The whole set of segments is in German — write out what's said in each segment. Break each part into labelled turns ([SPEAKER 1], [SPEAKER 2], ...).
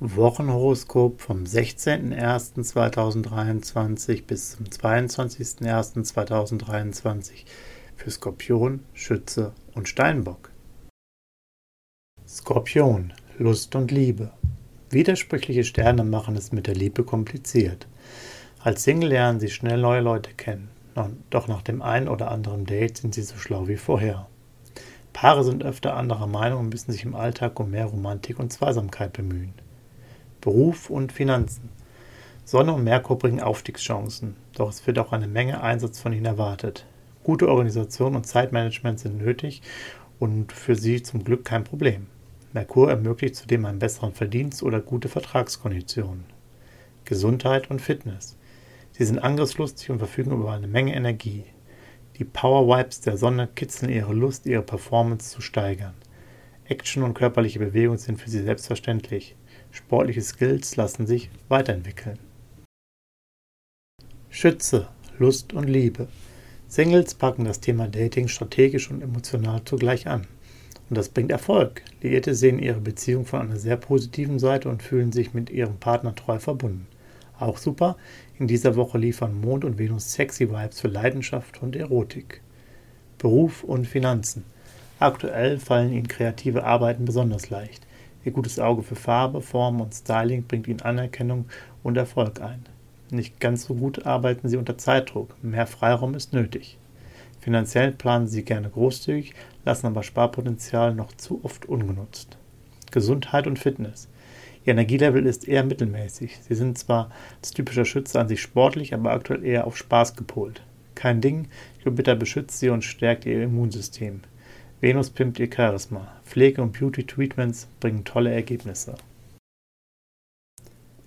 [SPEAKER 1] Wochenhoroskop vom 16.01.2023 bis zum 22.01.2023 für Skorpion, Schütze und Steinbock. Skorpion, Lust und Liebe. Widersprüchliche Sterne machen es mit der Liebe kompliziert. Als Single lernen sie schnell neue Leute kennen, doch nach dem einen oder anderen Date sind sie so schlau wie vorher. Paare sind öfter anderer Meinung und müssen sich im Alltag um mehr Romantik und Zweisamkeit bemühen. Beruf und Finanzen. Sonne und Merkur bringen Aufstiegschancen, doch es wird auch eine Menge Einsatz von ihnen erwartet. Gute Organisation und Zeitmanagement sind nötig und für sie zum Glück kein Problem. Merkur ermöglicht zudem einen besseren Verdienst oder gute Vertragskonditionen. Gesundheit und Fitness. Sie sind angriffslustig und verfügen über eine Menge Energie. Die Power Wipes der Sonne kitzeln ihre Lust, ihre Performance zu steigern. Action und körperliche Bewegung sind für sie selbstverständlich. Sportliche Skills lassen sich weiterentwickeln. Schütze, Lust und Liebe. Singles packen das Thema Dating strategisch und emotional zugleich an. Und das bringt Erfolg. Liierte sehen ihre Beziehung von einer sehr positiven Seite und fühlen sich mit ihrem Partner treu verbunden. Auch super, in dieser Woche liefern Mond und Venus sexy Vibes für Leidenschaft und Erotik. Beruf und Finanzen. Aktuell fallen ihnen kreative Arbeiten besonders leicht. Ihr gutes Auge für Farbe, Form und Styling bringt ihnen Anerkennung und Erfolg ein. Nicht ganz so gut arbeiten sie unter Zeitdruck, mehr Freiraum ist nötig. Finanziell planen sie gerne großzügig, lassen aber Sparpotenzial noch zu oft ungenutzt. Gesundheit und Fitness. Ihr Energielevel ist eher mittelmäßig. Sie sind zwar als typischer Schütze an sich sportlich, aber aktuell eher auf Spaß gepolt. Kein Ding, Jupiter beschützt sie und stärkt ihr Immunsystem. Venus pimpt ihr Charisma. Pflege- und Beauty-Treatments bringen tolle Ergebnisse.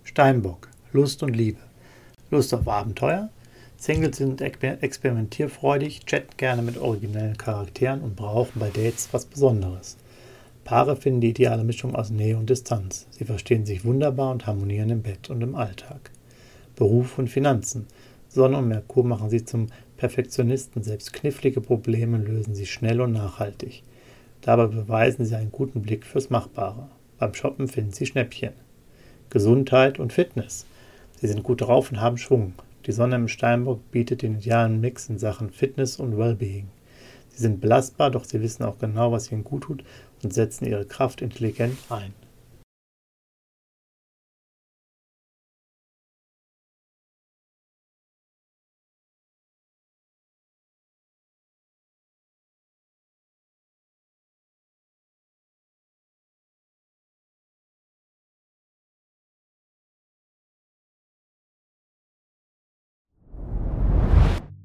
[SPEAKER 1] Steinbock. Lust und Liebe. Lust auf Abenteuer? Singles sind experimentierfreudig, chatten gerne mit originellen Charakteren und brauchen bei Dates was Besonderes. Paare finden die ideale Mischung aus Nähe und Distanz. Sie verstehen sich wunderbar und harmonieren im Bett und im Alltag. Beruf und Finanzen. Sonne und Merkur machen sie zum Perfektionisten. Selbst knifflige Probleme lösen sie schnell und nachhaltig. Dabei beweisen sie einen guten Blick fürs Machbare. Beim Shoppen finden sie Schnäppchen. Gesundheit und Fitness. Sie sind gut drauf und haben Schwung. Die Sonne im Steinbock bietet den idealen Mix in Sachen Fitness und Wellbeing. Sie sind belastbar, doch sie wissen auch genau, was ihnen gut tut und setzen ihre Kraft intelligent ein.